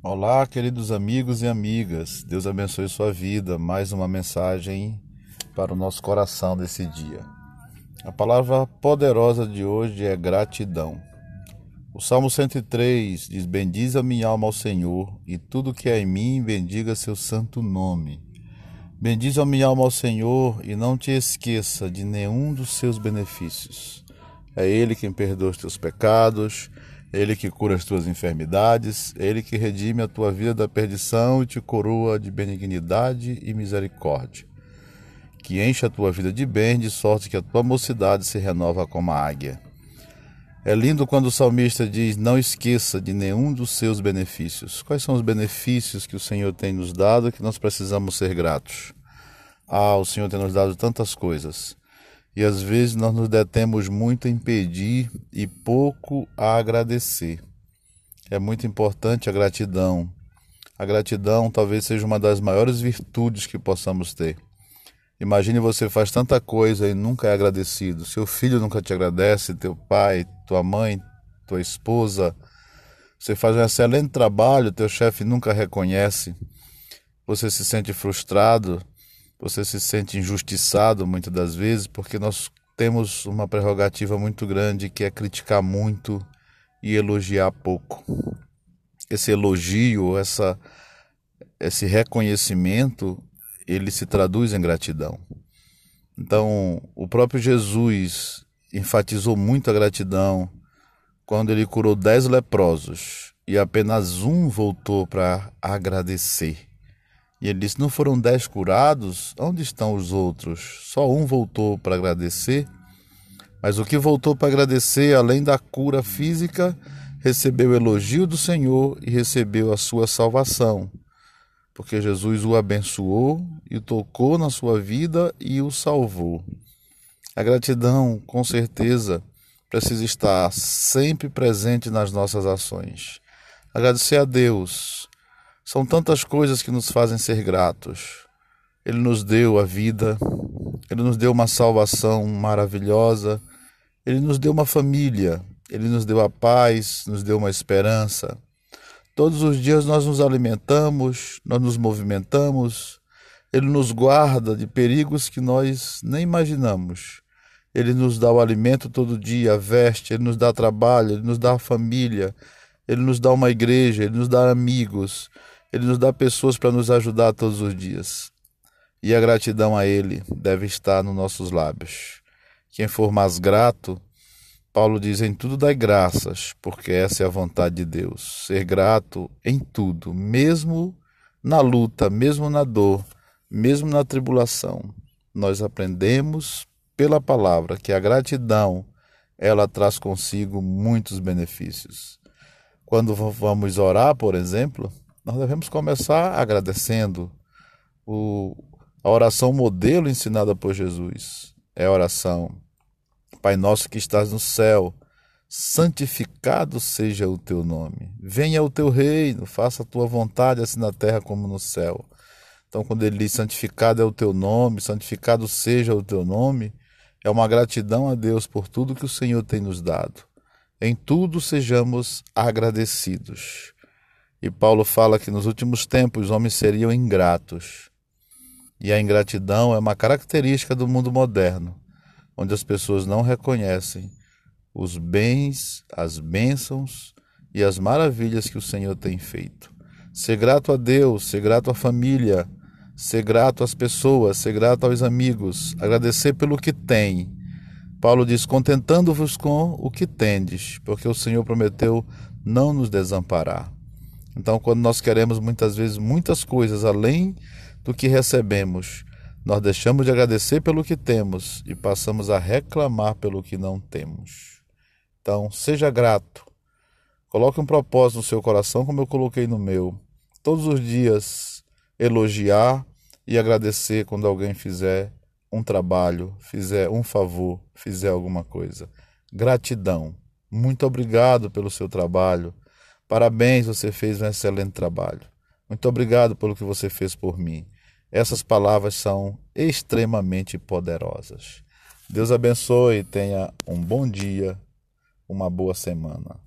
Olá, queridos amigos e amigas. Deus abençoe sua vida. Mais uma mensagem para o nosso coração desse dia. A palavra poderosa de hoje é gratidão. O Salmo 103 diz: Bendize a minha alma ao Senhor, e tudo que é em mim, bendiga seu santo nome. Bendize a minha alma ao Senhor, e não te esqueça de nenhum dos seus benefícios. É Ele quem perdoa os teus pecados, ele que cura as tuas enfermidades, Ele que redime a tua vida da perdição e te coroa de benignidade e misericórdia. Que enche a tua vida de bem, de sorte que a tua mocidade se renova como a águia. É lindo quando o salmista diz: Não esqueça de nenhum dos seus benefícios. Quais são os benefícios que o Senhor tem nos dado que nós precisamos ser gratos? Ah, o Senhor tem nos dado tantas coisas e às vezes nós nos detemos muito em pedir e pouco a agradecer. É muito importante a gratidão. A gratidão talvez seja uma das maiores virtudes que possamos ter. Imagine você faz tanta coisa e nunca é agradecido. Seu filho nunca te agradece, teu pai, tua mãe, tua esposa. Você faz um excelente trabalho, teu chefe nunca reconhece. Você se sente frustrado você se sente injustiçado muitas das vezes, porque nós temos uma prerrogativa muito grande que é criticar muito e elogiar pouco. Esse elogio, essa, esse reconhecimento, ele se traduz em gratidão. Então, o próprio Jesus enfatizou muito a gratidão quando ele curou dez leprosos e apenas um voltou para agradecer. E ele disse: Não foram dez curados? Onde estão os outros? Só um voltou para agradecer. Mas o que voltou para agradecer, além da cura física, recebeu o elogio do Senhor e recebeu a sua salvação. Porque Jesus o abençoou e tocou na sua vida e o salvou. A gratidão, com certeza, precisa estar sempre presente nas nossas ações. Agradecer a Deus são tantas coisas que nos fazem ser gratos. Ele nos deu a vida, ele nos deu uma salvação maravilhosa, ele nos deu uma família, ele nos deu a paz, nos deu uma esperança. Todos os dias nós nos alimentamos, nós nos movimentamos, ele nos guarda de perigos que nós nem imaginamos. Ele nos dá o alimento todo dia, a veste, ele nos dá trabalho, ele nos dá família, ele nos dá uma igreja, ele nos dá amigos, ele nos dá pessoas para nos ajudar todos os dias. E a gratidão a Ele deve estar nos nossos lábios. Quem for mais grato, Paulo diz: em tudo dai graças, porque essa é a vontade de Deus. Ser grato em tudo, mesmo na luta, mesmo na dor, mesmo na tribulação. Nós aprendemos pela palavra que a gratidão ela traz consigo muitos benefícios. Quando vamos orar, por exemplo, nós devemos começar agradecendo. O, a oração modelo ensinada por Jesus é a oração: Pai nosso que estás no céu, santificado seja o teu nome. Venha o teu reino, faça a tua vontade, assim na terra como no céu. Então, quando ele diz santificado é o teu nome, santificado seja o teu nome, é uma gratidão a Deus por tudo que o Senhor tem nos dado. Em tudo sejamos agradecidos. E Paulo fala que nos últimos tempos os homens seriam ingratos. E a ingratidão é uma característica do mundo moderno, onde as pessoas não reconhecem os bens, as bênçãos e as maravilhas que o Senhor tem feito. Ser grato a Deus, ser grato à família, ser grato às pessoas, ser grato aos amigos, agradecer pelo que tem. Paulo diz: contentando-vos com o que tendes, porque o Senhor prometeu não nos desamparar. Então, quando nós queremos muitas vezes muitas coisas além do que recebemos, nós deixamos de agradecer pelo que temos e passamos a reclamar pelo que não temos. Então, seja grato. Coloque um propósito no seu coração, como eu coloquei no meu. Todos os dias elogiar e agradecer quando alguém fizer um trabalho, fizer um favor, fizer alguma coisa. Gratidão. Muito obrigado pelo seu trabalho. Parabéns, você fez um excelente trabalho. Muito obrigado pelo que você fez por mim. Essas palavras são extremamente poderosas. Deus abençoe e tenha um bom dia, uma boa semana.